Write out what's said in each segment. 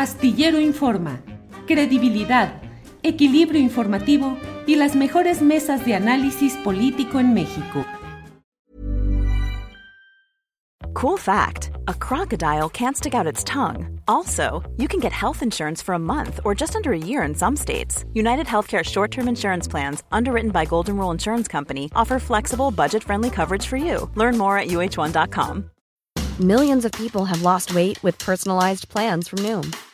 Astillero Informa, credibilidad, equilibrio informativo y las mejores mesas de análisis político en México. Cool fact a crocodile can't stick out its tongue. Also, you can get health insurance for a month or just under a year in some states. United Healthcare short term insurance plans, underwritten by Golden Rule Insurance Company, offer flexible, budget friendly coverage for you. Learn more at uh1.com. Millions of people have lost weight with personalized plans from Noom,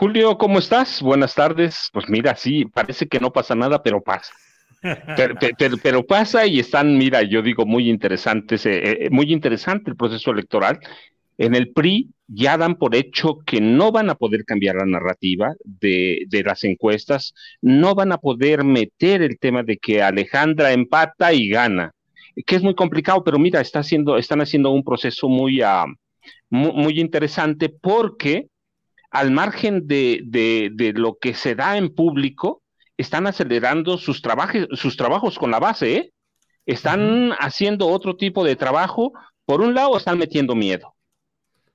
Julio, ¿cómo estás? Buenas tardes. Pues mira, sí, parece que no pasa nada, pero pasa. Pero, pasa y están, mira, yo digo, muy interesantes, eh, eh, muy interesante el proceso electoral. En el PRI ya dan por hecho que no van a poder cambiar la narrativa de, las encuestas, no van a poder meter el tema de que Alejandra empata y gana, que es muy complicado, pero mira, está haciendo, están haciendo un proceso muy, uh, muy, muy, interesante porque al margen de, de, de lo que se da en público, están acelerando sus, trabajos, sus trabajos con la base, ¿eh? Están haciendo otro tipo de trabajo. Por un lado, están metiendo miedo.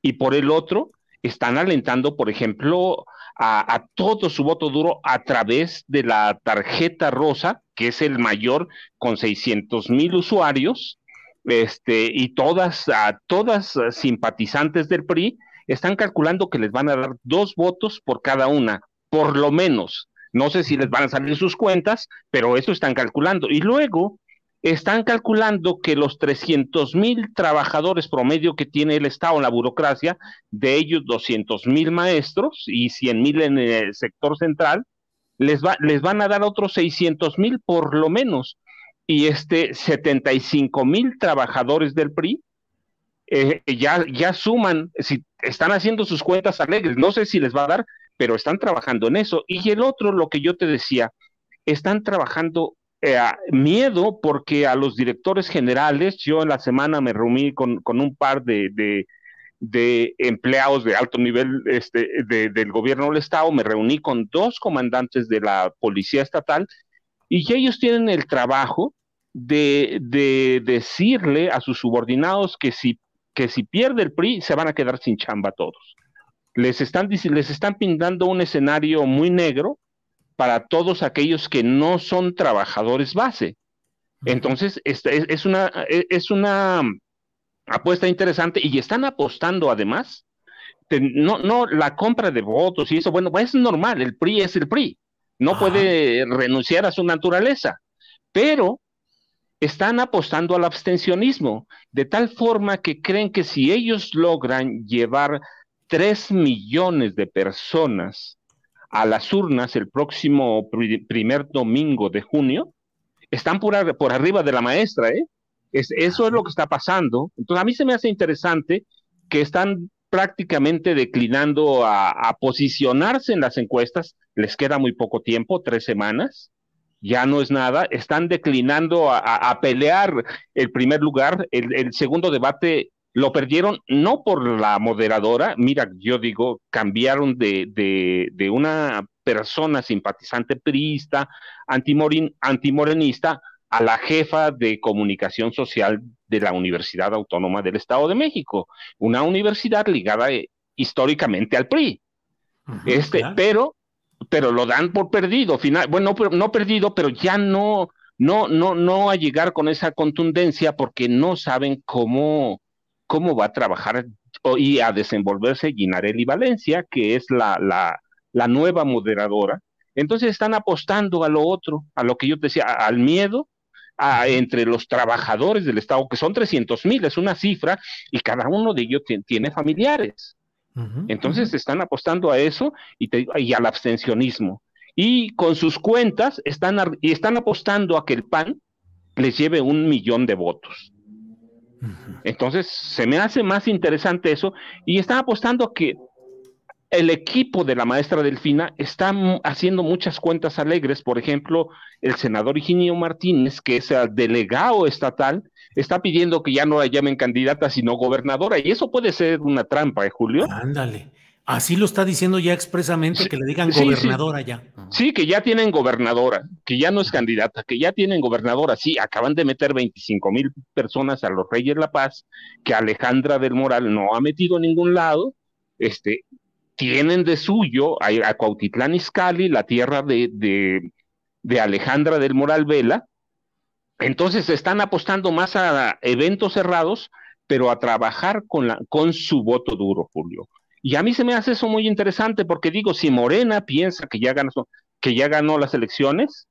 Y por el otro, están alentando, por ejemplo, a, a, todo su voto duro a través de la tarjeta rosa, que es el mayor con 600 mil usuarios, este, y todas, a todas simpatizantes del PRI están calculando que les van a dar dos votos por cada una, por lo menos. No sé si les van a salir sus cuentas, pero eso están calculando. Y luego están calculando que los 300 mil trabajadores promedio que tiene el Estado en la burocracia, de ellos 200 mil maestros y 100 mil en el sector central, les, va, les van a dar otros 600 mil por lo menos. Y este 75 mil trabajadores del PRI eh, ya, ya suman, si están haciendo sus cuentas alegres, no sé si les va a dar, pero están trabajando en eso. Y el otro, lo que yo te decía, están trabajando eh, miedo porque a los directores generales, yo en la semana me reuní con, con un par de, de, empleados de alto nivel este, de, del gobierno del Estado, me reuní con dos comandantes de la Policía Estatal y ellos tienen el trabajo de, de decirle a sus subordinados que si, que si pierde el PRI se van a quedar sin chamba todos les están, les están pintando un escenario muy negro para todos aquellos que no son trabajadores base. Entonces, es, es, una, es una apuesta interesante y están apostando además, no, no la compra de votos y eso, bueno, es normal, el PRI es el PRI, no Ajá. puede renunciar a su naturaleza, pero están apostando al abstencionismo, de tal forma que creen que si ellos logran llevar tres millones de personas a las urnas el próximo pr primer domingo de junio, están por, arriba de la maestra, ¿eh? Es, eso es lo que está pasando. Entonces, a mí se me hace interesante que están prácticamente declinando a posicionarse en las encuestas, les queda muy poco tiempo, tres semanas, ya no es nada, están declinando a, a, a pelear el primer lugar, el, el segundo debate lo perdieron no por la moderadora, mira, yo digo, cambiaron de, de, de una persona simpatizante priista, antimorin, antimorenista, a la jefa de comunicación social de la Universidad Autónoma del Estado de México, una universidad ligada eh, históricamente al PRI. Uh -huh, este, claro. pero, pero lo dan por perdido, final, bueno, no, no perdido, pero ya no, no, no, no a llegar con esa contundencia porque no saben cómo, cómo va a trabajar y a desenvolverse Ginarelli Valencia, que es la, la, la, nueva moderadora. Entonces están apostando a lo otro, a lo que yo te decía, al miedo a, entre los trabajadores del Estado, que son 300 mil, es una cifra, y cada uno de ellos tiene familiares. Uh -huh, Entonces uh -huh. están apostando a eso y, te, y, al abstencionismo. Y con sus cuentas están, y están apostando a que el PAN les lleve un millón de votos. Entonces, se me hace más interesante eso y están apostando que el equipo de la maestra Delfina está haciendo muchas cuentas alegres. Por ejemplo, el senador Higinio Martínez, que es el delegado estatal, está pidiendo que ya no la llamen candidata, sino gobernadora. Y eso puede ser una trampa, ¿eh, Julio? Ándale. Así lo está diciendo ya expresamente, que le digan gobernadora ya. Sí, que ya tienen gobernadora, que ya no es candidata, que ya tienen gobernadora. Sí, acaban de meter 25 mil personas a los Reyes La Paz, que Alejandra del Moral no ha metido a ningún lado. Este, tienen de suyo a, a Cuautitlán Izcalli, la tierra de, de, de Alejandra del Moral Vela. Entonces están apostando más a eventos cerrados, pero a trabajar con, con su voto duro, Julio. Y a mí se me hace eso muy interesante porque digo, si Morena piensa que ya ganó, que ya ganó las elecciones,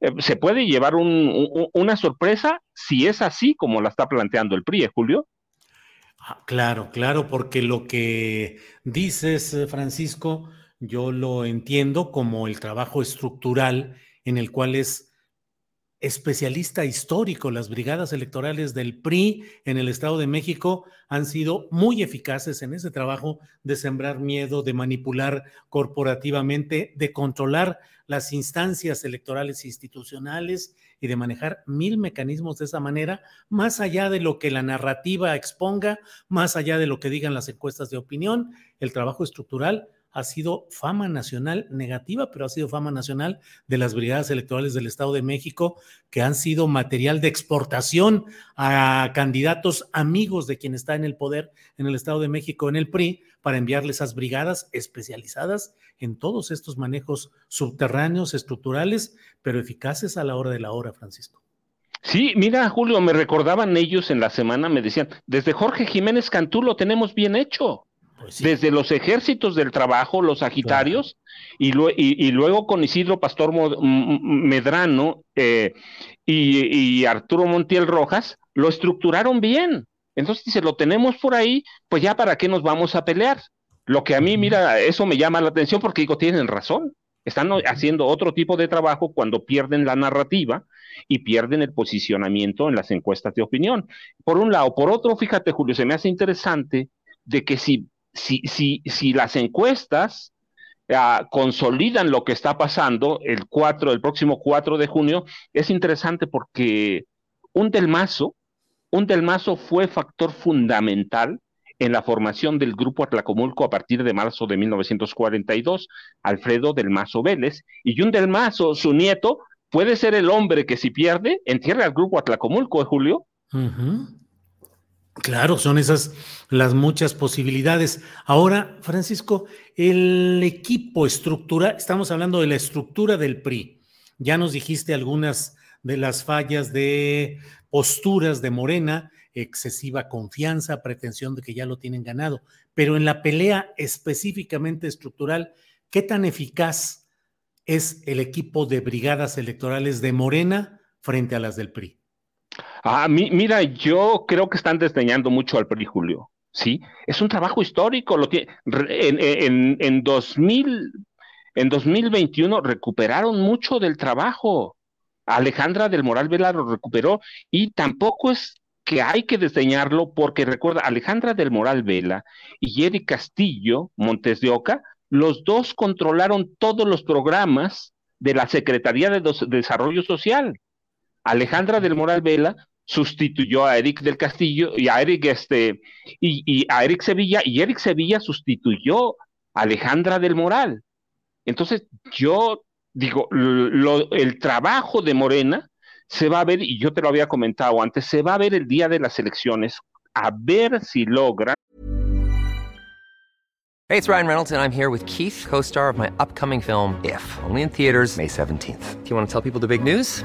eh, se puede llevar un, un, una sorpresa si es así como la está planteando el PRI, ¿eh, Julio. Ah, claro, claro, porque lo que dices, eh, Francisco, yo lo entiendo como el trabajo estructural en el cual es especialista histórico. Las brigadas electorales del PRI en el Estado de México han sido muy eficaces en ese trabajo de sembrar miedo, de manipular corporativamente, de controlar las instancias electorales institucionales y de manejar mil mecanismos de esa manera, más allá de lo que la narrativa exponga, más allá de lo que digan las encuestas de opinión, el trabajo estructural ha sido fama nacional negativa, pero ha sido fama nacional de las brigadas electorales del Estado de México, que han sido material de exportación a candidatos amigos de quien está en el poder en el Estado de México, en el PRI, para enviarle esas brigadas especializadas en todos estos manejos subterráneos, estructurales, pero eficaces a la hora de la hora, Francisco. Sí, mira, Julio, me recordaban ellos en la semana, me decían, desde Jorge Jiménez Cantú lo tenemos bien hecho. Pues sí. Desde los ejércitos del trabajo, los sagitarios, claro. y, y, y, luego con Isidro Pastor Medrano eh, y, y, Arturo Montiel Rojas, lo estructuraron bien. Entonces, si se lo tenemos por ahí, pues ya para qué nos vamos a pelear. Lo que a mí, mira, eso me llama la atención porque digo, tienen razón. Están haciendo otro tipo de trabajo cuando pierden la narrativa y pierden el posicionamiento en las encuestas de opinión. Por un lado. Por otro, fíjate, Julio, se me hace interesante de que si si, si, si las encuestas uh, consolidan lo que está pasando el 4, el próximo 4 de junio, es interesante porque un del Mazo, un del Mazo fue factor fundamental en la formación del grupo Atlacomulco a partir de marzo de 1942, Alfredo del Mazo Vélez, y un del Mazo, su nieto, puede ser el hombre que si pierde, entierra al grupo Atlacomulco, ¿eh, Julio? Claro, son esas las muchas posibilidades. Ahora, Francisco, el equipo estructura, estamos hablando de la estructura del PRI. Ya nos dijiste algunas de las fallas de posturas de Morena, excesiva confianza, pretensión de que ya lo tienen ganado, pero en la pelea específicamente estructural, ¿qué tan eficaz es el equipo de brigadas electorales de Morena frente a las del PRI? Ah, mi, mira, yo creo que están desdeñando mucho al PRI, Julio. Sí, es un trabajo histórico. Lo tiene, en, en, en, 2000, en 2021 recuperaron mucho del trabajo. Alejandra del Moral Vela lo recuperó y tampoco es que hay que desdeñarlo porque recuerda, Alejandra del Moral Vela y Eric Castillo Montes de Oca, los dos controlaron todos los programas de la Secretaría de Desarrollo Social. Alejandra del Moral Vela sustituyó a Eric del Castillo y a Eric este y, y, a Eric Sevilla y Eric Sevilla sustituyó a Alejandra del Moral. Entonces, yo digo, el trabajo de Morena se va a ver, y yo te lo había comentado antes, se va a ver el día de las elecciones, a ver si logra. Hey, it's Ryan Reynolds, and I'm here with Keith, co star of my upcoming film, If, only in theaters, May 17th. Do you want to tell people the big news?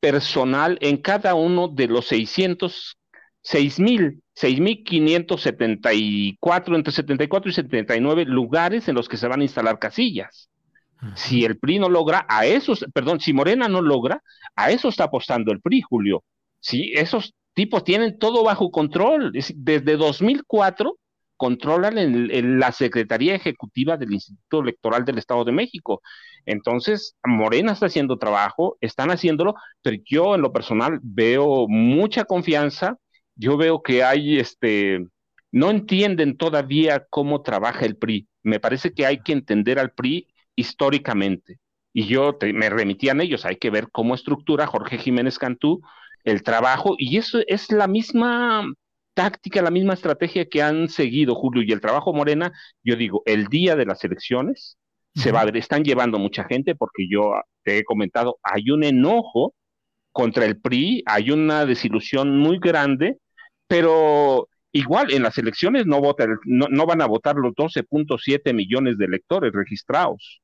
personal en cada uno de los 600, 6,000, 6,574, entre 74 y 79 lugares en los que se van a instalar casillas. Si el PRI no logra, a esos, perdón, si Morena no logra, a eso está apostando el PRI, Julio. Sí, esos tipos tienen todo bajo control. Desde 2004 controlan en, la Secretaría Ejecutiva del Instituto Electoral del Estado de México. Entonces, Morena está haciendo trabajo, están haciéndolo, pero yo en lo personal veo mucha confianza. Yo veo que hay, este, no entienden todavía cómo trabaja el PRI. Me parece que hay que entender al PRI históricamente. Y yo me remití a ellos, hay que ver cómo estructura Jorge Jiménez Cantú el trabajo, y eso es la misma táctica, la misma estrategia que han seguido Julio y el trabajo Morena, yo digo, el día de las elecciones se va a ver, están llevando mucha gente porque yo te he comentado, hay un enojo contra el PRI, hay una desilusión muy grande, pero igual en las elecciones no, vota, no, no van a votar los 12.7 millones de electores registrados.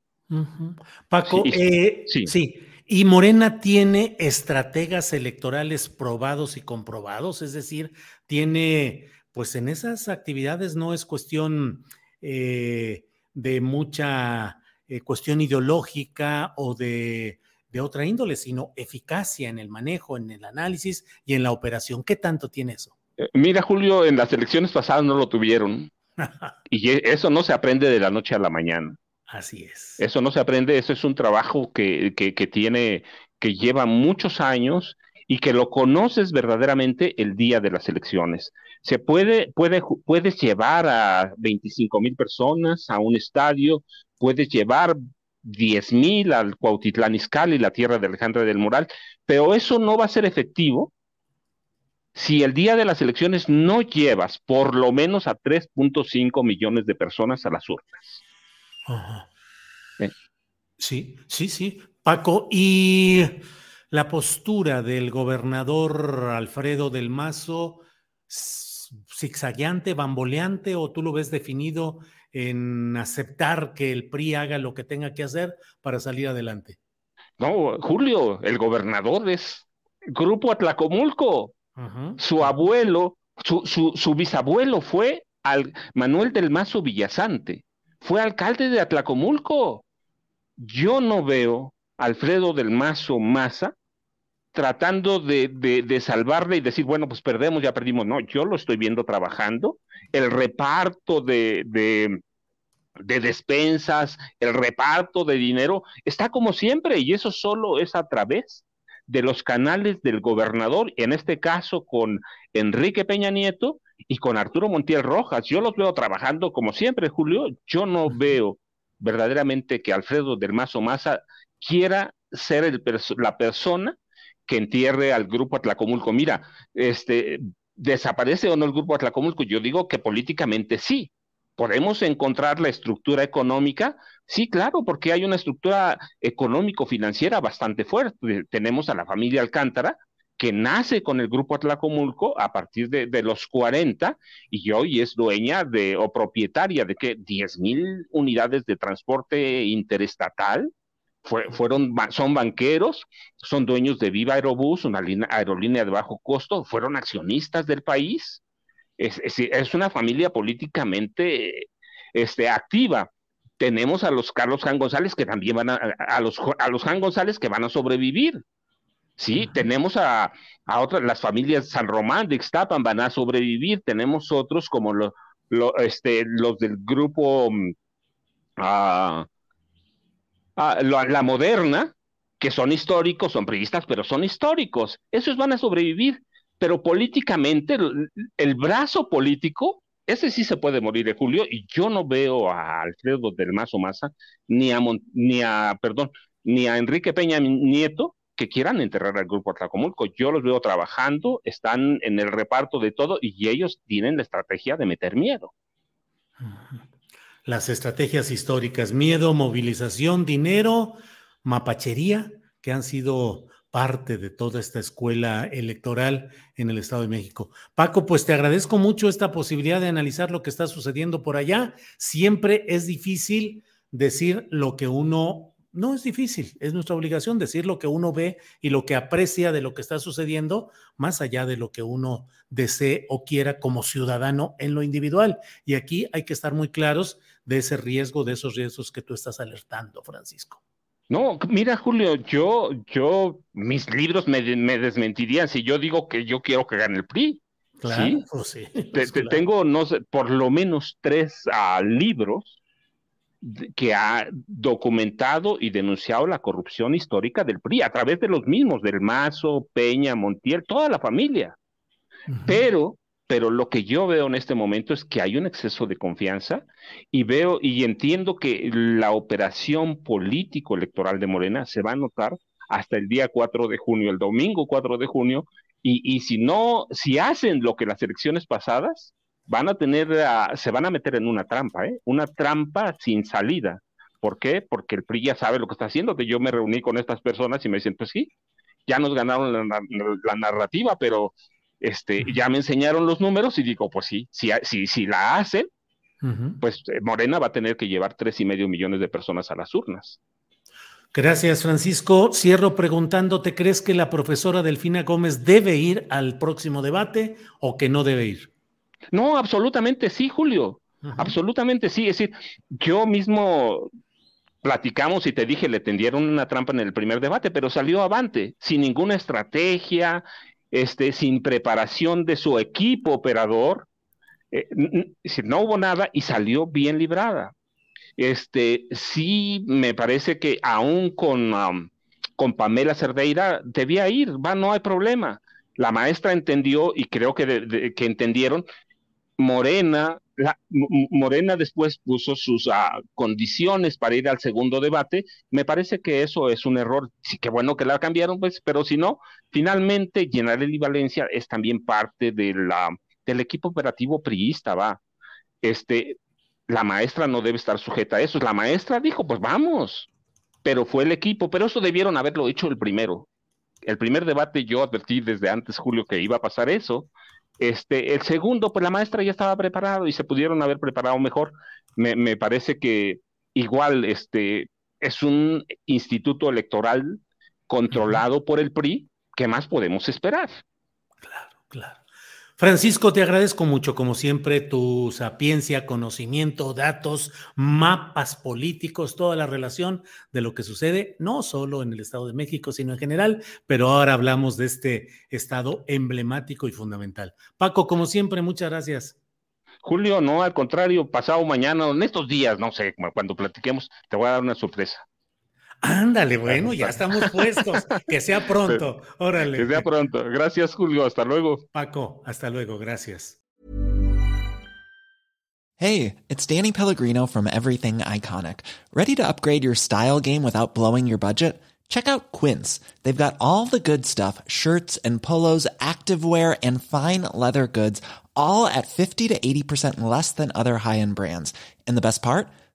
Paco, eh, sí, Y Morena tiene estrategas electorales probados y comprobados, es decir, tiene, pues en esas actividades no es cuestión eh, de mucha eh, cuestión ideológica o de, de otra índole, sino eficacia en el manejo, en el análisis y en la operación. ¿Qué tanto tiene eso? Mira, Julio, en las elecciones pasadas no lo tuvieron. y eso no se aprende de la noche a la mañana. Así es. Eso no se aprende, eso es un trabajo que, que, que tiene, que lleva muchos años y que lo conoces verdaderamente el día de las elecciones. Se puede, puede, puedes llevar a 25 mil personas a un estadio, puedes llevar 10 mil al Cuautitlán Izcalli, la tierra de Alejandra del Moral, pero eso no va a ser efectivo si el día de las elecciones no llevas por lo menos a 3.5 millones de personas a las urnas. Sí, sí, sí. Paco, ¿y la postura del gobernador Alfredo del Mazo, zigzagueante, bamboleante, o tú lo ves definido en aceptar que el PRI haga lo que tenga que hacer para salir adelante? No, Julio, el gobernador es Grupo Atlacomulco. Su abuelo, su, su, su bisabuelo fue al Manuel del Mazo Villasante fue alcalde de Atlacomulco. Yo no veo Alfredo del Mazo Maza tratando de, de, salvarle y decir, bueno, pues perdemos, ya perdimos. No, yo lo estoy viendo trabajando. El reparto de, de, de despensas, el reparto de dinero, está como siempre y eso solo es a través de los canales del gobernador, en este caso con Enrique Peña Nieto, y con Arturo Montiel Rojas. Yo los veo trabajando como siempre, Julio. Yo no veo verdaderamente que Alfredo del Mazo Maza quiera ser la persona que entierre al grupo Atlacomulco. Mira, este, ¿desaparece o no el grupo Atlacomulco? Yo digo que políticamente sí. ¿Podemos encontrar la estructura económica? Sí, claro, porque hay una estructura económico-financiera bastante fuerte. Tenemos a la familia Alcántara, que nace con el grupo Atlacomulco a partir de, los 40 y hoy es dueña de o propietaria de que 10 mil unidades de transporte interestatal. Fueron, son banqueros, son dueños de Viva Aerobús, una aerolínea de bajo costo, fueron accionistas del país. Es, es, una familia políticamente este, activa tenemos a los Carlos Jan González que también van a, a los, a los Jan González que van a sobrevivir. Sí, tenemos a, a, otras, las familias San Román de Ixtapan van a sobrevivir, tenemos otros como lo, lo, este, los del grupo uh, la moderna, que son históricos, son priistas, pero son históricos. Esos van a sobrevivir, pero políticamente, el, brazo político, ese sí se puede morir de Julio, y yo no veo a Alfredo del Mazo Maza, ni a, ni a, perdón, ni a Enrique Peña Nieto, que quieran enterrar al grupo Atlacomulco. Yo los veo trabajando, están en el reparto de todo y ellos tienen la estrategia de meter miedo. Las estrategias históricas, miedo, movilización, dinero, mapachería, que han sido parte de toda esta escuela electoral en el Estado de México. Paco, pues te agradezco mucho esta posibilidad de analizar lo que está sucediendo por allá. Siempre es difícil decir lo que uno, no es difícil, es nuestra obligación decir lo que uno ve y lo que aprecia de lo que está sucediendo, más allá de lo que uno desee o quiera como ciudadano en lo individual. Y aquí hay que estar muy claros de ese riesgo, de esos riesgos que tú estás alertando, Francisco. No, mira, Julio, yo, yo, mis libros me, desmentirían si yo digo que yo quiero que gane el PRI. Claro, ¿sí? Pues tengo, no sé, por lo menos tres ah, libros que ha documentado y denunciado la corrupción histórica del PRI a través de los mismos, del Mazo, Peña, Montiel, toda la familia. Pero pero lo que yo veo en este momento es que hay un exceso de confianza y veo y entiendo que la operación político electoral de Morena se va a notar hasta el día 4 de junio, el domingo 4 de junio, y, y si no, si hacen lo que las elecciones pasadas, van a tener, se van a meter en una trampa, ¿eh? una trampa sin salida. ¿Por qué? Porque el PRI ya sabe lo que está haciendo, que yo me reuní con estas personas y me dicen, pues sí, ya nos ganaron la narrativa, pero este, ya me enseñaron los números y digo, pues sí, si, si, si la hacen, pues eh, Morena va a tener que llevar tres y medio millones de personas a las urnas. Gracias, Francisco. Cierro preguntándote, ¿crees que la profesora Delfina Gómez debe ir al próximo debate o que no debe ir? No, absolutamente sí, Julio. Absolutamente sí. Es decir, yo mismo platicamos y te dije, le tendieron una trampa en el primer debate, pero salió avante, sin ninguna estrategia, este, sin preparación de su equipo operador, eh, no hubo nada y salió bien librada. Este, sí me parece que aún con, con Pamela Cerdeira debía ir, va, no hay problema. La maestra entendió y creo que, que entendieron, Morena Morena después puso sus ah, condiciones para ir al segundo debate. Me parece que eso es un error. Sí, que bueno que la cambiaron, pues, pero si no, finalmente General Valencia es también parte de la, del equipo operativo priista, va. Este, la maestra no debe estar sujeta a eso. La maestra dijo, pues vamos, pero fue el equipo, pero eso debieron haberlo hecho el primero. El primer debate yo advertí desde antes, Julio, que iba a pasar eso este, el segundo, pues la maestra ya estaba preparado y se pudieron haber preparado mejor. Me, parece que igual este, es un instituto electoral controlado por el PRI. ¿Qué más podemos esperar? Claro, claro. Francisco, te agradezco mucho, como siempre, tu sapiencia, conocimiento, datos, mapas políticos, toda la relación de lo que sucede, no solo en el Estado de México, sino en general, pero ahora hablamos de este estado emblemático y fundamental. Paco, como siempre, muchas gracias. Julio, no, al contrario, pasado mañana, en estos días, no sé, cuando platiquemos, te voy a dar una sorpresa. Ándale, bueno, ya estamos puestos. Que sea pronto. Órale. Que sea pronto. Gracias, Julio. Hasta luego. Paco, hasta luego. Gracias. Hey, it's Danny Pellegrino from Everything Iconic. ¿Ready to upgrade your style game without blowing your budget? Check out Quince. They've got all the good stuff shirts and polos, activewear, and fine leather goods, all at 50 to 80% less than other high end brands. And the best part?